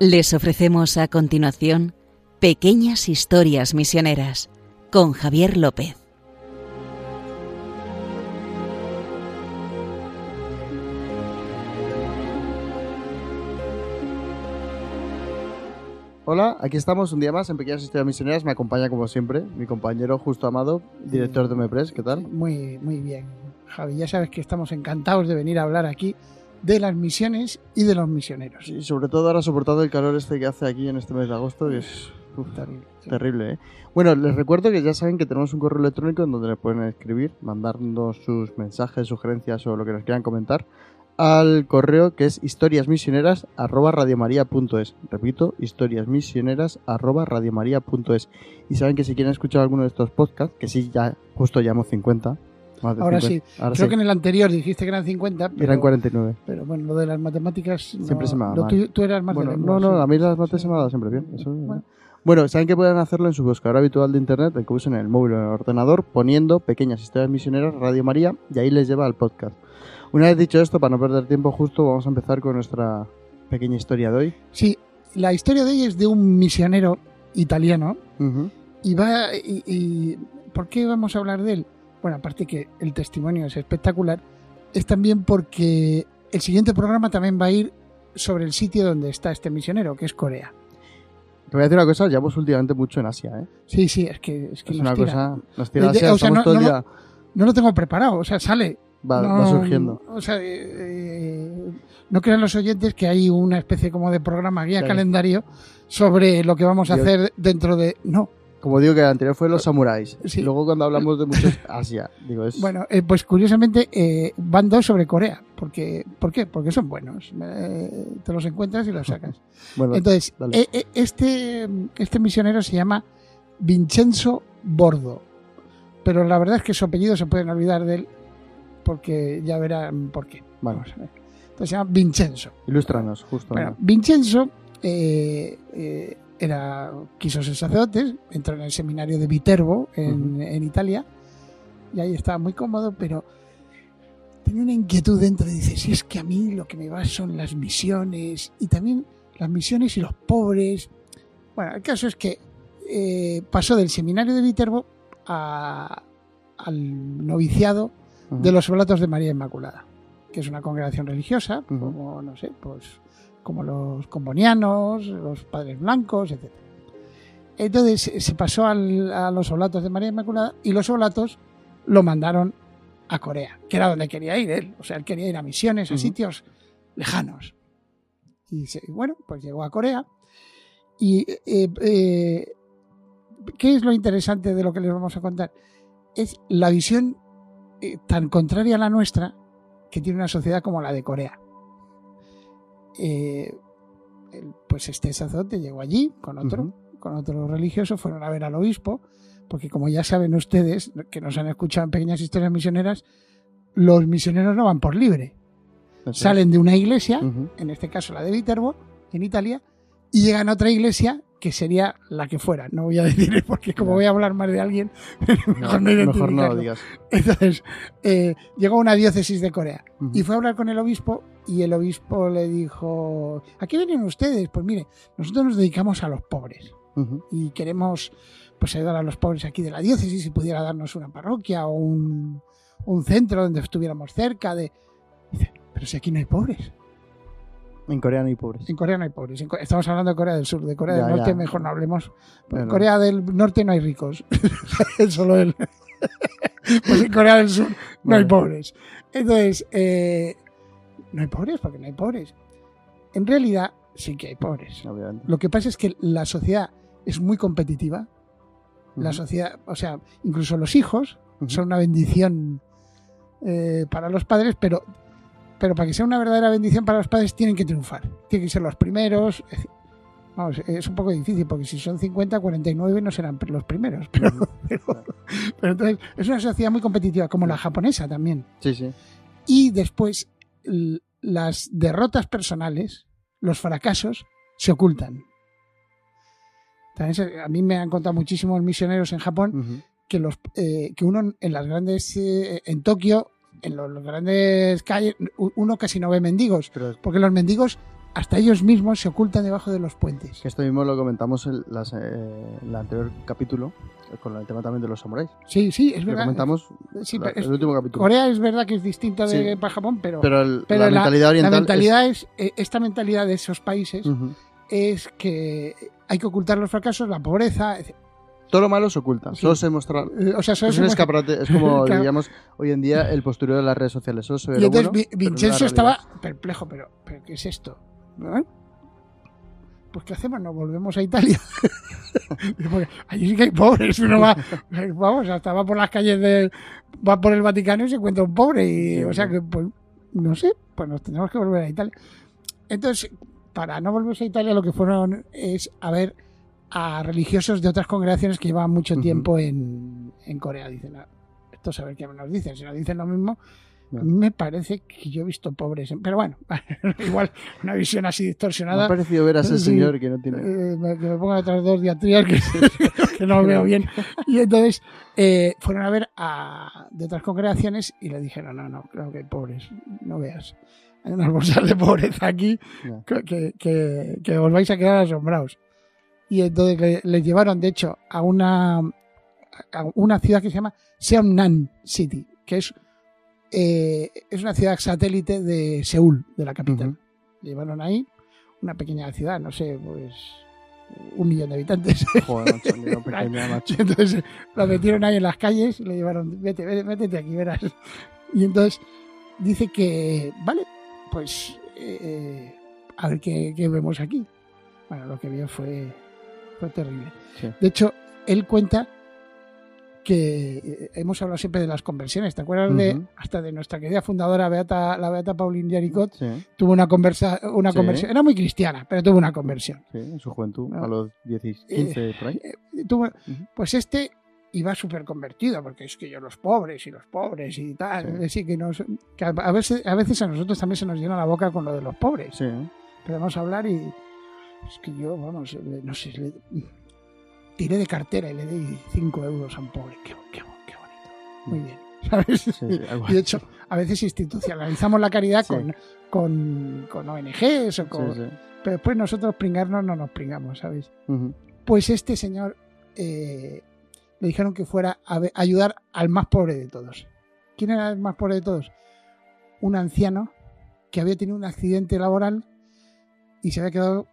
Les ofrecemos a continuación Pequeñas Historias Misioneras con Javier López. Hola, aquí estamos un día más en Pequeñas Historias Misioneras. Me acompaña como siempre mi compañero Justo Amado, director de Mepres. ¿Qué tal? Muy, muy bien, Javi. Ya sabes que estamos encantados de venir a hablar aquí de las misiones y de los misioneros. Y sobre todo ahora soportando el calor este que hace aquí en este mes de agosto, que es uf, Terrible. terrible. ¿eh? Bueno, les recuerdo que ya saben que tenemos un correo electrónico en donde les pueden escribir, mandarnos sus mensajes, sugerencias o lo que nos quieran comentar al correo que es historiasmisioneras@radiomaria.es. Repito, historiasmisioneras@radiomaria.es. Y saben que si quieren escuchar alguno de estos podcasts, que sí ya justo llevamos 50, más de Ahora 50. sí. Ahora Creo sí. que en el anterior dijiste que eran 50, pero, eran 49. pero bueno, lo de las matemáticas... no- Siempre se me mal. tuyo- tú eras más Bueno, de no, no, sí. a mí las mates se me ha dado siempre bien. Eso, Bueno. bueno. saben que pueden hacerlo en su buscador habitual de internet, el que usen en el móvil o en el ordenador, poniendo pequeñas historias misioneras Radio María y ahí les lleva al podcast. Una vez dicho esto, para no perder tiempo justo, vamos a empezar con nuestra pequeña historia de hoy. Sí, la historia de hoy es de un misionero italiano y va... Y, y- ¿Por qué vamos a hablar de él? Bueno, aparte que el testimonio es espectacular, es también porque el siguiente programa también va a ir sobre el sitio donde está este misionero, que es Corea. Te voy a decir una cosa, llevamos últimamente mucho en Asia, ¿eh? Sí, sí, es que, es que Es nos una tira. cosa... Nos tira Asia, o sea, no- todo el no día... No lo tengo preparado, o sea, sale. Va, no, va surgiendo. O sea, eh, no crean los oyentes que hay una especie como de programa guía calendario sobre lo que vamos a hacer dentro de... No, Como digo que el anterior fue los samuráis. Sí. Luego cuando hablamos de muchos Asia, digo, es... bueno, eh, pues curiosamente eh, van dos sobre Corea. Porque, ¿Por qué? Porque son buenos. Eh, te los encuentras y los sacas. bueno, Entonces, este, este misionero se llama Vincenzo Bordo. Pero la verdad es que su apellido se pueden olvidar de él porque ya verán por qué. Vale. Vamos a ver. Entonces se llama Vincenzo. ilústranos, justo. Bueno, ¿no? Vincenzo era, quiso ser sacerdote, entró en el seminario de Viterbo en, en Italia y ahí estaba muy cómodo, pero tenía una inquietud dentro. Dice, si es que a mí lo que me va son las misiones y también las misiones y los pobres. Bueno, el caso es que eh, pasó del seminario de Viterbo a- al noviciado de los Oblatos de María Inmaculada, que es una congregación religiosa, como no sé, pues como los combonianos, los padres blancos, etc. Entonces se- pasó al- a los Oblatos de María Inmaculada y los Oblatos lo mandaron a Corea, que era donde quería ir él. O sea, él quería ir a misiones, a sitios lejanos. Y bueno, pues llegó a Corea. Y eh, eh, ¿qué es lo interesante de lo que les vamos a contar? Es la visión eh, tan contraria a la nuestra que tiene una sociedad como la de Corea. Eh, pues este sacerdote llegó allí con otro, con otro religioso, fueron a ver al obispo, porque como ya saben ustedes, que nos han escuchado en pequeñas historias misioneras, los misioneros no van por libre. Es. Salen de una iglesia, en este caso la de Viterbo, en Italia, y llegan a otra iglesia que sería la que fuera. No voy a decir porque como voy a hablar más de alguien, mejor no, mejor no identificarlo. lo digas. Entonces, eh, llegó a una diócesis de Corea y fue a hablar con el obispo y el obispo le dijo, ¿a qué vienen ustedes? Pues mire, nosotros nos dedicamos a los pobres y queremos pues ayudar a los pobres aquí de la diócesis si pudiera darnos una parroquia o un, un centro donde estuviéramos cerca de... Dice, pero si aquí no hay pobres. En coreano y pobres. En Corea no hay pobres. Estamos hablando de Corea del Sur. De Corea Ya, del Norte ya. mejor no hablemos. En. Corea del Norte no hay ricos. Solo él. pues en Corea del Sur no hay pobres. Entonces, eh, no hay pobres porque no hay pobres. En realidad sí que hay pobres. Obviamente. Lo que pasa es que la sociedad es muy competitiva. La sociedad, o sea, incluso los hijos son una bendición eh, para los padres, pero, pero para que sea una verdadera bendición para los padres tienen que triunfar. Tienen que ser los primeros. Vamos, es un poco difícil porque si son 50, 49 no serán los primeros. Pero, pero, pero entonces es una sociedad muy competitiva, como la japonesa también. Sí, sí. Y después las derrotas personales, los fracasos, se ocultan. También a mí me han contado muchísimos misioneros en Japón que los eh, que uno en las grandes eh, en Tokio en los, los grandes calles uno casi no ve mendigos Pero porque los mendigos hasta ellos mismos se ocultan debajo de los puentes. Que esto mismo lo comentamos en las, eh, el anterior capítulo, eh, con el tema también de los samuráis. Sí, sí, es Lo verdad. comentamos Sí, la- pero es- el último capítulo. Corea es verdad que es distinta de Sí. para Japón, pero, pero el- pero la, mentalidad oriental. la mentalidad es, eh, esta mentalidad de esos países es que hay que ocultar los fracasos, la pobreza, etc. Todo lo malo se oculta. Sí. Solo se muestra. Eh, o sea, solo Es se un muestra- escaparate. Es como, Claro. digamos, hoy en día el postureo de las redes sociales. Solo se ve Y entonces bueno, Vincenzo estaba perplejo, pero, pero ¿qué es esto? ¿No? Pues ¿qué hacemos? Nos volvemos a Italia. Allí sí que hay pobres. Uno va, vamos, hasta va por las calles de, va por el Vaticano y se encuentra un pobre. Y, Sí, o sea que, pues, no sé, pues nos tenemos que volver a Italia. Entonces, para no volverse a Italia, lo que fueron es a ver a religiosos de otras congregaciones que llevaban mucho tiempo en, en Corea. Dicen, "Ah, esto a ver qué nos dicen. Si nos dicen lo mismo, me parece que yo he visto pobres. Pero bueno, igual una visión así Me ha distorsionada. parecido ver a ese Sí. señor que no tiene. eh, me- que me pongan otras dos diatrías que, que no veo bien. Y entonces eh, fueron a ver a, de otras congregaciones y le dijeron, no, no, creo que hay pobres, no veas. Hay unas bolsas de pobreza aquí que- que os vais a quedar asombrados. Y entonces le, les llevaron, de hecho, a una, a una ciudad que se llama Seongnam City, que es, eh, es una ciudad satélite de Seúl, de la capital. Le llevaron ahí, una pequeña ciudad, no sé, pues un millón de habitantes. Joder, macho, pequeña, macho. Entonces lo metieron ahí en las calles y le llevaron, vete, vete, métete aquí, verás. Y entonces dice que, vale, pues eh, a ver qué, qué vemos aquí. Bueno, lo que vio fue, fue terrible. Sí. De hecho, él cuenta que eh, hemos hablado siempre de las conversiones. ¿Te acuerdas de Ujú. hasta de nuestra querida fundadora Beata, la Beata Pauline Yaricot? Sí, Tuvo una conversa, una Sí. conversión. Era muy cristiana, pero tuvo una conversión. sí, en su juventud, No. a los 10, 15, por ahí. Eh, tuvo- pues este iba súper convertido, porque es que yo los pobres y los pobres y tal, Sí. que, nos, que a, veces, a veces a nosotros también se nos llena la boca con lo de los pobres. Podemos hablar y es que yo, vamos, no sé, le- tiré de cartera y le di 5 euros a un pobre. Qué, qué, qué bonito. Muy bien. ¿Sabes? sí, sí, algo Y de hecho, a veces institucionalizamos la caridad Sí. con, con, con ONGs o con... Pero después nosotros pringarnos no nos pringamos, ¿sabes? Pues este señor eh, le dijeron que fuera a ayudar al más pobre de todos. ¿Quién era el más pobre de todos? Un anciano que había tenido un accidente laboral y se había quedado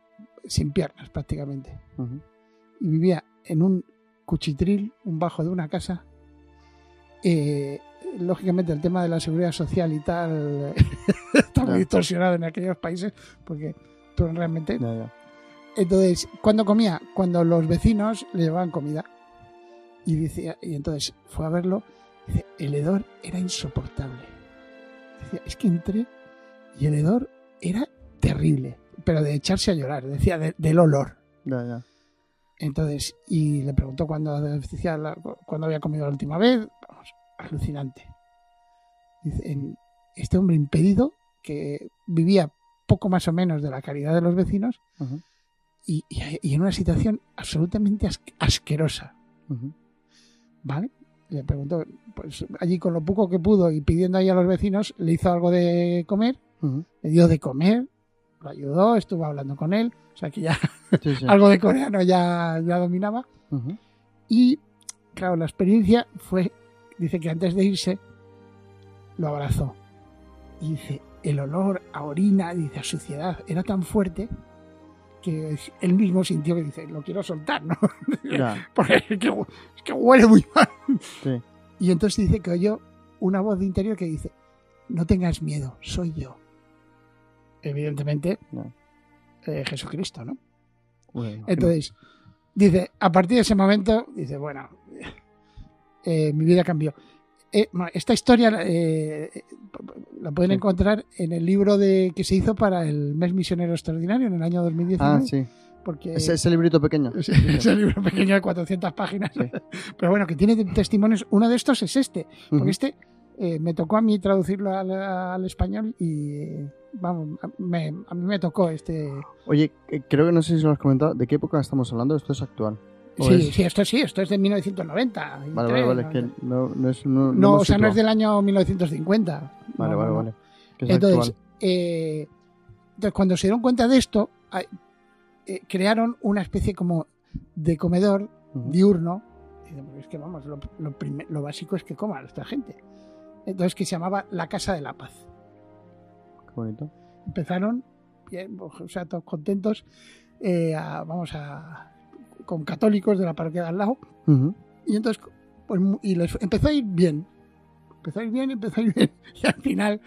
sin piernas prácticamente. Y vivía en un cuchitril, un bajo de una casa. Eh, lógicamente el tema de la seguridad social y tal está muy distorsionado en aquellos países porque tú realmente entonces, ¿cuándo comía? Cuando los vecinos le llevaban comida. Y decía, y entonces fue a verlo, dice, el hedor era insoportable. Decía, es que entré y el hedor era terrible, pero de echarse a llorar, decía, de- del olor. Ya, ya. Entonces, y le preguntó cuándo, cuándo había comido la última vez. Vamos, alucinante. Dice, en- este hombre impedido, que vivía poco más o menos de la caridad de los vecinos, Ujú. y, y- y en una situación absolutamente as- asquerosa, Ujú. ¿vale? Le preguntó, pues allí con lo poco que pudo y pidiendo ahí a los vecinos, le hizo algo de comer, Ujú. le dio de comer, lo ayudó, estuvo hablando con él, o sea que ya Sí, sí. algo de coreano ya, ya dominaba. Ujú. Y claro, la experiencia fue, dice que antes de irse, lo abrazó. Y dice, el olor a orina, dice, a suciedad, era tan fuerte que él mismo sintió que dice, lo quiero soltar, ¿no? Ya, Porque es que, es que huele muy mal. sí. Y entonces dice que oyó una voz de interior que dice, no tengas miedo, soy yo. Evidentemente, No. eh, Jesucristo, ¿no? Bueno. Entonces, dice, a partir de ese momento, dice, bueno, eh, mi vida cambió. Eh, esta historia eh, la pueden Sí. encontrar en el libro de que se hizo para el mes misionero extraordinario en el año 2019. Ah, sí. Porque Ese, ese librito pequeño. ese, ese libro pequeño de 400 páginas. Sí. Pero bueno, que tiene testimonios. Uno de estos es este. Porque este eh, me tocó a mí traducirlo al, al español y vamos, a- me- a mí me tocó este. Oye, eh, creo que no sé si lo has comentado. ¿De qué época estamos hablando? Esto es actual. ¿O Sí, es- sí, esto sí, esto es de 1990. Vale, vale, vale. es que no, no es. No, No, hemos o sea, no es del año 1950. Vale, No, vale, no, no. vale. Entonces, eh, Entonces, cuando se dieron cuenta de esto, eh, crearon una especie como de comedor Ujú. diurno. Dicen, "Pues es que vamos, lo, lo lo básico es que coma esta gente. Entonces, que se llamaba la Casa de la Paz. Qué bonito. Empezaron, bien, o sea, todos contentos, eh, a- vamos a con católicos de la parroquia de al lado. Ujú. Y entonces, pues, y les empezó a ir bien. Empezó a ir bien, empezó a ir bien. Y al final,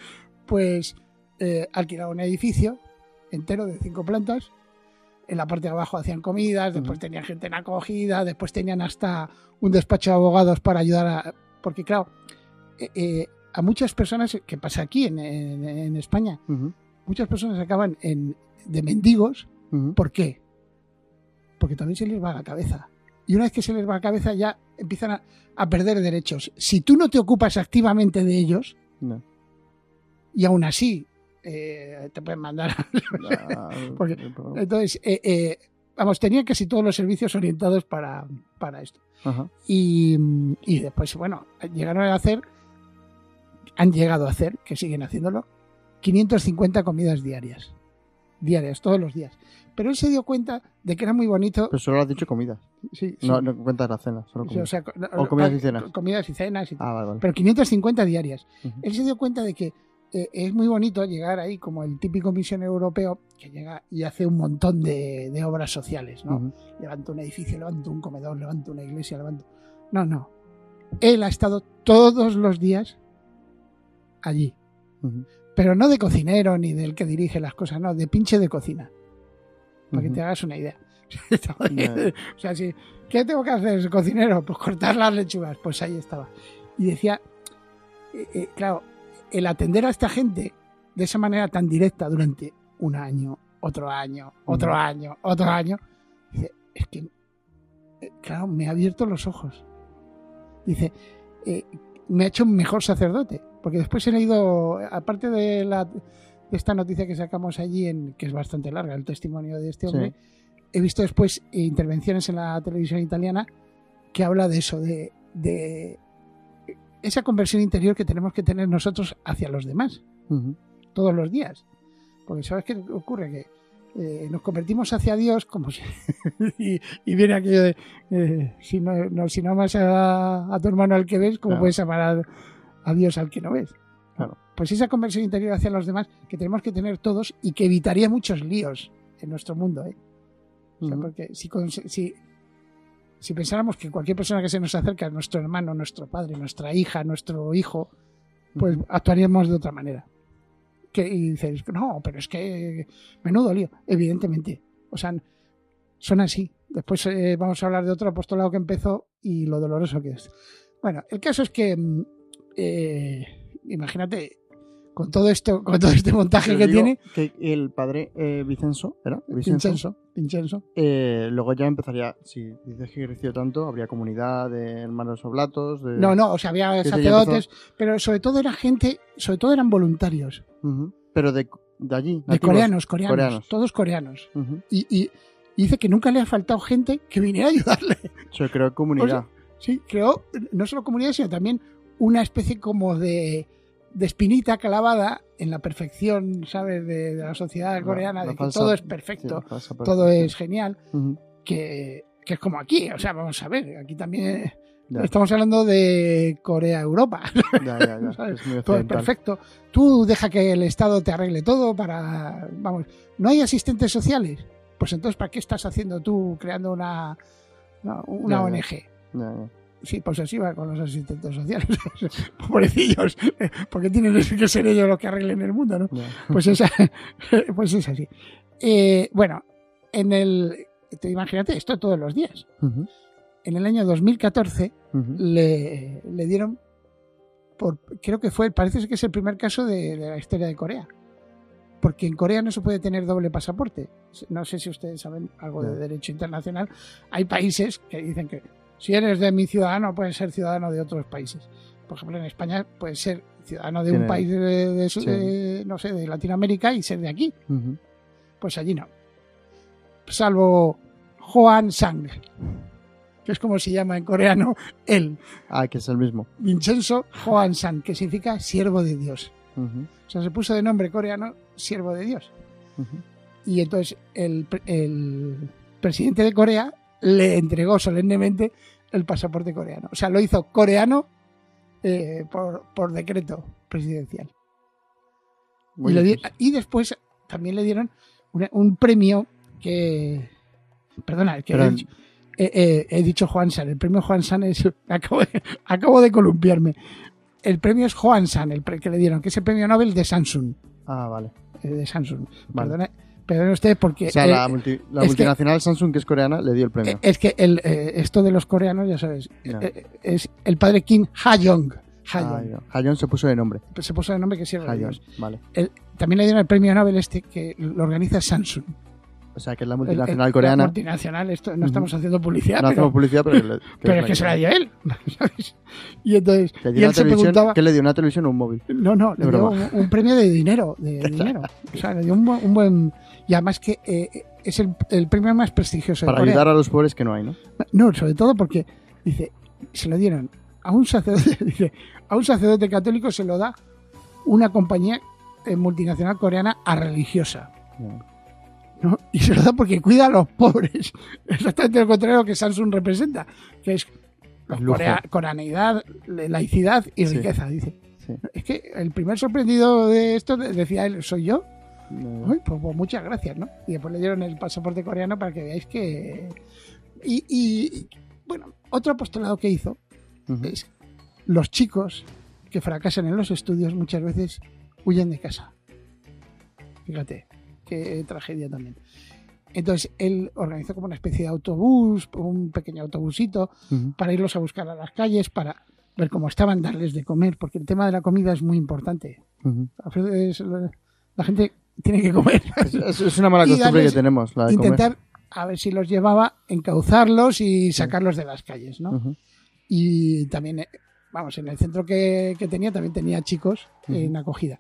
pues, eh, alquilaron un edificio entero de cinco plantas. En la parte de abajo hacían comidas, después Ujú. tenían gente en acogida, después tenían hasta un despacho de abogados para ayudar a... Porque claro, eh, eh, a muchas personas, que pasa aquí en, en- en España, muchas personas acaban en, de mendigos. ¿Por qué? Porque también se les va la cabeza. Y una vez que se les va la cabeza ya empiezan a, a perder derechos. Si tú no te ocupas activamente de ellos, No. y aún así eh, te pueden mandar... a- Ah, Porque- Entonces, eh, eh, vamos, tenía casi todos los servicios orientados para, para esto. Ajá. Y, y después, bueno, llegaron a hacer, han llegado a hacer, que siguen haciéndolo, 550 comidas diarias. Diarias, todos los días. Pero él se dio cuenta de que era muy bonito. Pero solo has dicho comidas. Sí, sí. No, no cuentas la cena. Solo comidas. o sea, co- O comidas y ah, cenas. Comidas y cenas. y ah, vale, vale. Pero 550 diarias. Él se dio cuenta de que eh, es muy bonito llegar ahí como el típico misionero europeo que llega y hace un montón de, de obras sociales, ¿no? Ujú. Levanto un edificio, levanto un comedor, levanto una iglesia, levanto... No, no. Él ha estado todos los días allí. Pero no de cocinero ni del que dirige las cosas, no, de pinche de cocina. Para que te hagas una idea. O sea, si, ¿qué tengo que hacer, cocinero? Pues cortar las lechugas. Pues ahí estaba. Y decía, eh, eh, claro, el atender a esta gente de esa manera tan directa durante un año, otro año, otro año, otro año, dice, es que, eh, claro, me ha abierto los ojos. Dice, eh, me ha hecho un mejor sacerdote. Porque después he leído, aparte de, la, de esta noticia que sacamos allí, en, que es bastante larga, el testimonio de este Sí. hombre, he visto después intervenciones en la televisión italiana que habla de eso, de, de esa conversión interior que tenemos que tener nosotros hacia los demás, todos los días. Porque ¿sabes qué ocurre? Que eh, nos convertimos hacia Dios como si... y, y viene aquello de, eh, si, no, no- si no amas a, a tu hermano al que ves, ¿cómo Claro. puedes amar a, a Dios al que no ves? Claro. Pues esa conversión interior hacia los demás que tenemos que tener todos y que evitaría muchos líos en nuestro mundo. ¿eh? O sea, porque si, si, si pensáramos que cualquier persona que se nos acerca, nuestro hermano, nuestro padre, nuestra hija, nuestro hijo, pues actuaríamos de otra manera. Que, y dices, no, pero es que menudo lío. Evidentemente. O sea, son así. Después eh, vamos a hablar de otro apostolado que empezó y lo doloroso que es. Bueno, el caso es que, mm, eh, imagínate, con todo esto, con todo este montaje Pero que tiene, Que el padre eh, Vicenzo, ¿era? Vicenzo. Vincenzo, Eh, luego ya empezaría, si dices que creció tanto, habría comunidad de hermanos oblatos. De... No, no, o sea, había sacerdotes, pero sobre todo era gente, sobre todo eran voluntarios. Pero de, de allí. de coreanos, coreanos, coreanos. todos coreanos. Y- y dice que nunca le ha faltado gente que viniera a ayudarle. Se creó comunidad. Sí, creó no solo comunidad, sino también una especie como de, de espinita clavada en la perfección, ¿sabes?, de, de la sociedad coreana, la de que todo es perfecto, todo es genial, que, que es como aquí. O sea, vamos a ver, aquí también Ya, estamos hablando de Corea-Europa. ya, ya, ya. ¿sabes? Es muy todo es perfecto. Tú deja que el Estado te arregle todo para... Vamos, ¿no hay asistentes sociales? Pues entonces, ¿para qué estás haciendo tú creando una, una, Ya. ONG? Ya. Sí, posesiva con los asistentes sociales. Pobrecillos. Porque tienen que ser ellos los que arreglen el mundo, ¿no? Pues, esa, pues es así. Eh, bueno, en el... te- Imagínate, esto todos los días. En el año 2014 ujú. le, le dieron por creo que fue parece que es el primer caso de, de la historia de Corea porque en Corea no se puede tener doble pasaporte no sé si ustedes saben algo de derecho internacional hay países que dicen que si eres de mi ciudadano puedes ser ciudadano de otros países por ejemplo en España puedes ser ciudadano de un país de, de- sí. de- no sé de Latinoamérica y ser de aquí pues allí no salvo Hoan Sang que es como se llama en coreano él Ah, que es el mismo. Vincenzo Johansan, que significa siervo de Dios. O sea, se puso de nombre coreano siervo de Dios. Y entonces el, el presidente de Corea le entregó solemnemente el pasaporte coreano. O sea, lo hizo coreano eh, por, por decreto presidencial. Muy Y, di- después también le dieron una- un premio que... Perdona, que he, dicho, eh, eh, he dicho Juan San. El premio Juan San es... Acabo de, acabo de columpiarme. El premio es Juan San, el que le dieron, que es el premio Nobel de Samsung. Ah, vale. eh, de Samsung. Vale. Perdone, perdone usted porque... O sea, eh, la, multi- la que- multinacional Samsung, que es coreana, le dio el premio. eh, es que el, eh, esto de los coreanos, ya sabes, eh, es el padre Kim Ha-young. Ah, Ha-young. se puso de nombre. Se puso el nombre que sirve de Hayon, Dios. vale. El- también le dieron el premio Nobel este que lo organiza Samsung. O sea, que es la multinacional el- coreana. La multinacional, esto, no estamos haciendo publicidad, no pero, hacemos publicidad, pero, que le- que pero es es que se la dio él. ¿sabes? Y entonces, y él se televisión- preguntaba. ¿Qué le dio? ¿Una televisión o un móvil? No, no, le De dio un, un premio de dinero. De dinero. O sea, le dio un un buen- y además que eh, es el, el premio más prestigioso Para ayudar a los pobres que no hay, ¿no? No, sobre todo porque, dice, se lo dieron a un sacerdote, dice, a un sacerdote católico se lo da una compañía eh, multinacional coreana a religiosa. ¿no? Y se lo da porque cuida a los pobres. Exactamente lo contrario que Samsung representa, que es corea- laicidad y Sí. riqueza, dice. Sí. Es que el primer sorprendido de esto de- decía él, soy yo. Uy, pues, pues muchas gracias, ¿no? Y después le dieron el pasaporte coreano para que veáis que... Y, y, bueno, otro apostolado que hizo Ujú. es los chicos que fracasan en los estudios muchas veces huyen de casa. Fíjate, qué tragedia también. Entonces él organizó como una especie de autobús, un pequeño autobusito, para irlos a buscar a las calles, para ver cómo estaban, darles de comer, porque el tema de la comida es muy importante. A veces la gente tiene que comer. Es, una mala Y costumbre darles- que tenemos, la de comer. Intentar a ver si los llevaba, encauzarlos y sacarlos de las calles, ¿no? Y también, eh, vamos, en el centro que, que tenía también tenía chicos en acogida.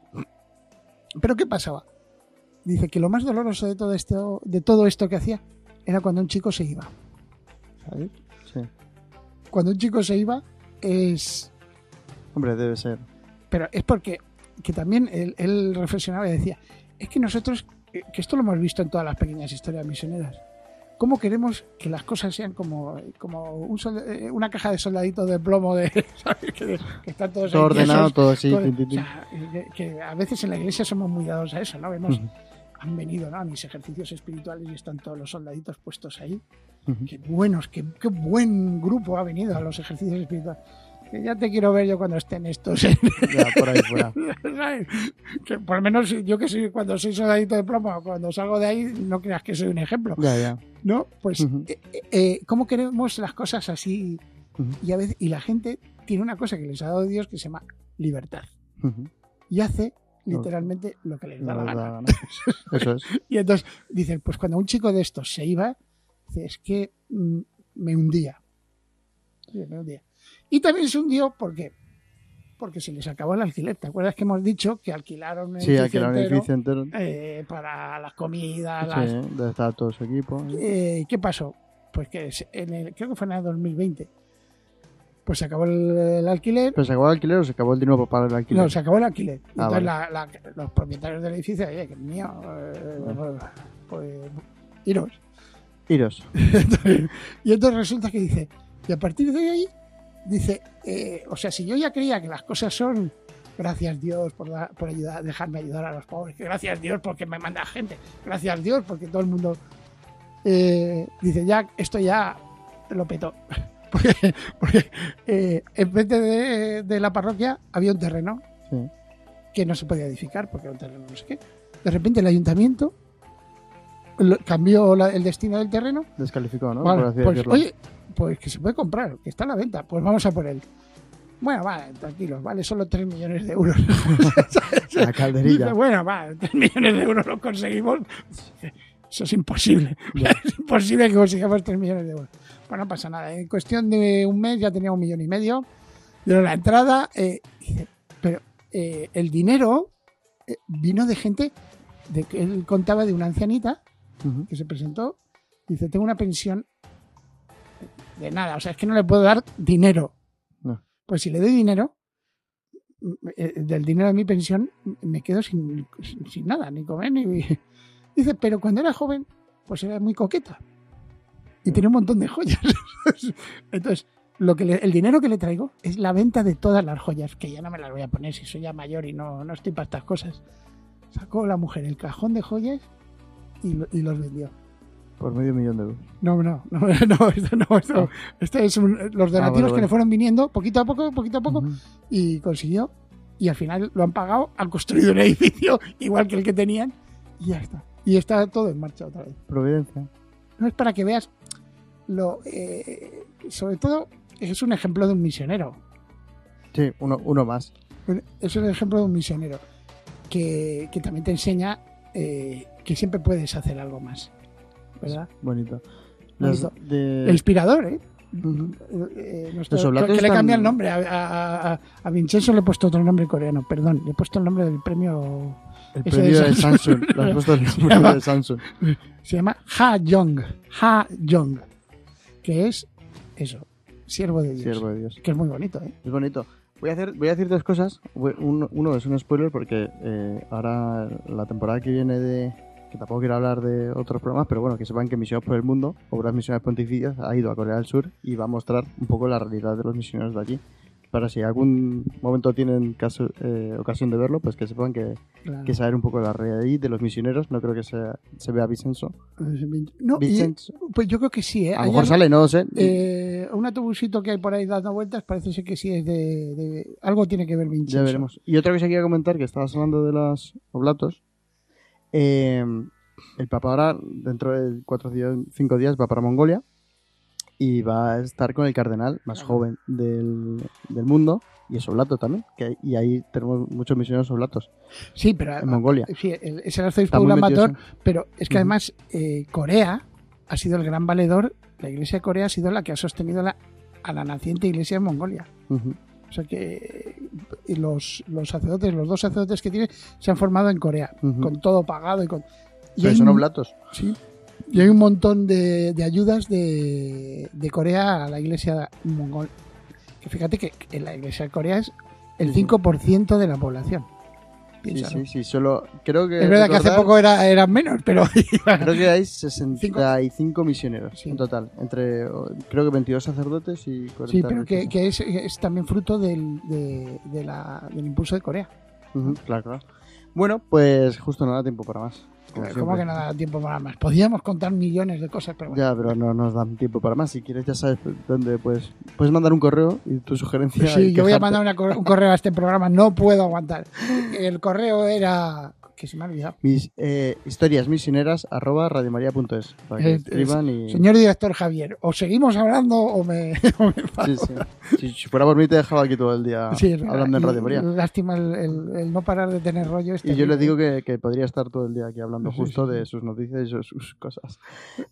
Pero ¿qué pasaba? Dice que lo más doloroso de todo esto, de todo esto que hacía era cuando un chico se iba. ¿Sabes? Sí. Cuando un chico se iba es... Hombre, debe ser. Pero es porque que también él, él reflexionaba y decía, es que nosotros, eh, que esto lo hemos visto en todas las pequeñas historias misioneras, ¿cómo queremos que las cosas sean como, como un solda- eh, una caja de soldaditos de plomo de, ¿sabes? Que, que están todos Todo ordenado, todo así. Todo- o sea, que, que a veces en la iglesia somos muy dados a eso, ¿no? Vemos, Ujú. han venido ¿no? a mis ejercicios espirituales y están todos los soldaditos puestos ahí. Ujú. Qué buenos, qué, qué buen grupo ha venido a los ejercicios espirituales. Que ya te quiero ver yo cuando estén estos en, Ya, por ahí fuera. Que por lo menos yo que soy cuando soy soldadito de plomo, cuando salgo de ahí, no creas que soy un ejemplo, Ya, ya. ¿no? Pues, Ujú. eh, eh, ¿cómo queremos las cosas así? Ujú. Y a veces, y la gente tiene una cosa que les ha dado Dios que se llama libertad. Ujú. Y hace literalmente lo que les da No la les da gana. la gana. Eso es. Y entonces dicen, pues cuando un chico de estos se iba, dice, es que mm, me hundía. Sí, me hundía. Y también se hundió porque porque se les acabó el alquiler. ¿Te acuerdas que hemos dicho que alquilaron un Sí, edificio un entero, edificio entero. eh, para las comidas? las- Sí, debe estar todo su equipo. Eh, ¿Qué pasó? Pues que en el, creo que fue en el 2020. Pues se acabó el, el alquiler. ¿Pero se acabó el alquiler o se acabó el dinero para pagar el alquiler? No, se acabó el alquiler. Ah, entonces vale. la- la- los propietarios del edificio, oye, que mío, eh, pues iros. Iros. Y entonces resulta que dice, y a partir de ahí, dice, eh, o sea, si yo ya creía que las cosas son, gracias Dios por, da- por ayudar, dejarme ayudar a los pobres, gracias Dios porque me manda gente, gracias Dios porque todo el mundo, eh, dice, ya, esto ya lo petó. Porque, porque eh, en vez de, de la parroquia había un terreno Sí. que no se podía edificar porque era un terreno no sé qué. De repente el ayuntamiento cambió la- el destino del terreno Descalificó, ¿no? Así pues, oye, pues que se puede comprar, que está a la venta, pues vamos a por él. Bueno, vale, tranquilos, vale solo 3 millones de euros. La calderilla. Dice, bueno, va, 3 millones de euros lo conseguimos. Eso es imposible. Es imposible que consigamos 3 millones de euros. Bueno, no pasa nada. En cuestión de un mes ya tenía un millón y medio. Dieron la entrada. eh, pero eh, el dinero eh, vino de gente de que él contaba de una ancianita Ujú. que se presentó, dice, tengo una pensión de nada, o sea, es que no le puedo dar dinero. No. Pues si le doy dinero, eh, del dinero de mi pensión, me quedo sin, sin nada, ni comer, ni... Dice, pero cuando era joven, pues era muy coqueta. Y tenía un montón de joyas. Entonces, lo que le- el dinero que le traigo es la venta de todas las joyas, que ya no me las voy a poner si soy ya mayor y no, no estoy para estas cosas. Sacó la mujer el cajón de joyas y, y los vendió. Por medio millón de euros. No, no, no, no, esto no, esto, esto es un- los donativos Ah, vale, que le fueron viniendo poquito a poco, poquito a poco, y consiguió. Y al final lo han pagado, han construido un edificio igual que el que tenían, y ya está. Y está todo en marcha otra vez. Providencia. No es para que veas lo. eh, sobre todo, es un ejemplo de un misionero. Sí, uno, uno más. Es un ejemplo de un misionero que, que también te enseña eh, que siempre puedes hacer algo más. ¿Verdad? Bonito. Las de- Inspirador, ¿eh? Ujú. Eh, nuestro- Los oblatos que le están- cambia el nombre. A, a, a- a Vincenzo le he puesto otro nombre coreano, perdón. Le he puesto el nombre del premio. El premio de de Samsung. Le has puesto el nombre llama- de Samsung. Se llama Ha Jong. Ha Jong. Que es eso, siervo de Dios. Siervo de Dios. Que es muy bonito, ¿eh? Es bonito. Voy a, hacer, voy a decir dos cosas. Uno, uno es un spoiler porque eh, ahora la temporada que viene de... Que tampoco quiero hablar de otros programas, pero bueno, que sepan que Misiones por el Mundo, Obras Misiones Pontificias, ha ido a Corea del Sur y va a mostrar un poco la realidad de los misioneros de allí. Para si algún momento tienen caso, eh, ocasión de verlo, pues que sepan que, Claro. que saber un poco la realidad de los misioneros. No creo que sea, se vea Vicenzo. No, y- Vicenzo. pues yo creo que sí, ¿eh? A lo mejor sale, no lo sé. eh, un autobusito que hay por ahí dando vueltas parece ser que sí es de, de- algo tiene que ver Vincenzo. Ya veremos. Y otra cosa que quería comentar, que estabas hablando de los oblatos. Eh, el Papa ahora, dentro de cuatro o cinco días, va para Mongolia y va a estar con el cardenal más joven del, del mundo y es oblato también. Que, y ahí tenemos muchos misioneros oblatos Sí, pero en Mongolia. sí, el- es el arzobispo Bator, pero es que además eh, Corea ha sido el gran valedor, la iglesia de Corea ha sido la que ha sostenido la- a la naciente iglesia de Mongolia. Ujú. O sea que y los, los sacerdotes, los dos sacerdotes que tiene, se han formado en Corea, con todo pagado y con... Y Pero hay son oblatos. Sí. Y hay un montón de, de ayudas de, de Corea a la iglesia mongol. Que fíjate que en la iglesia de Corea es el Sí, sí. 5% de la población. Sí, sí, sí. Solo creo que. Es verdad que hace poco era, eran menos, pero Creo que hay 65 misioneros Sí. en total. Entre, creo que 22 sacerdotes y 40 sí, pero que, es, es también fruto del, de, de la- del impulso de Corea. Claro, claro. Bueno, pues justo no da tiempo para más. Como ¿Cómo que no da tiempo para más? Podríamos contar millones de cosas, pero bueno. Ya, pero no nos dan tiempo para más. Si quieres, ya sabes dónde puedes. Puedes mandar un correo y tu sugerencia. Sí, yo voy a mandar una un correo a este programa, no puedo aguantar. El correo era... que se me ha olvidado. Mis eh, historias misioneras arroba radiomaria.es para que escriban y. Señor director Javier, o seguimos hablando o me, o me enfado. Sí, sí. Si, si fuera por mí, te dejaba aquí todo el día Sí, hablando en Radio María. Lástima el, el- el no parar de tener rollo. este Y yo le digo que, que podría estar todo el día aquí hablando justo de sus noticias y sus, sus cosas.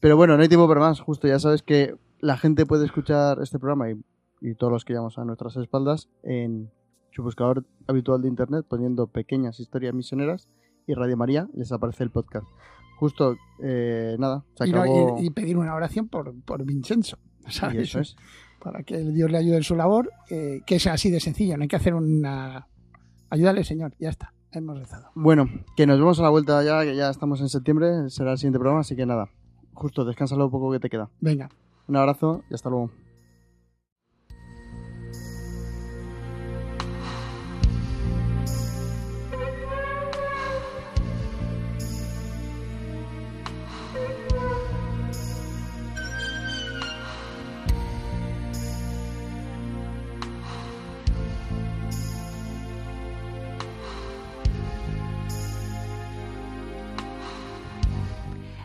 Pero bueno, no hay tiempo para más. Justo ya sabes que la gente puede escuchar este programa y, y todos los que llevamos a nuestras espaldas en su buscador habitual de internet poniendo pequeñas historias misioneras y Radio María les aparece el podcast. Justo, eh, nada, se Y, no- acabó. y- y pedir una oración por, por Vincenzo. y ¿sabes? eso es. Para que Dios le ayude en su labor, eh, que es así de sencillo. No hay que hacer una. Ayúdale, Señor. Ya está. Hemos rezado. Bueno, que nos vemos a la vuelta ya, que ya estamos en septiembre, será el siguiente programa, así que nada. Justo, descansa lo poco que te queda. Venga. Un abrazo y hasta luego.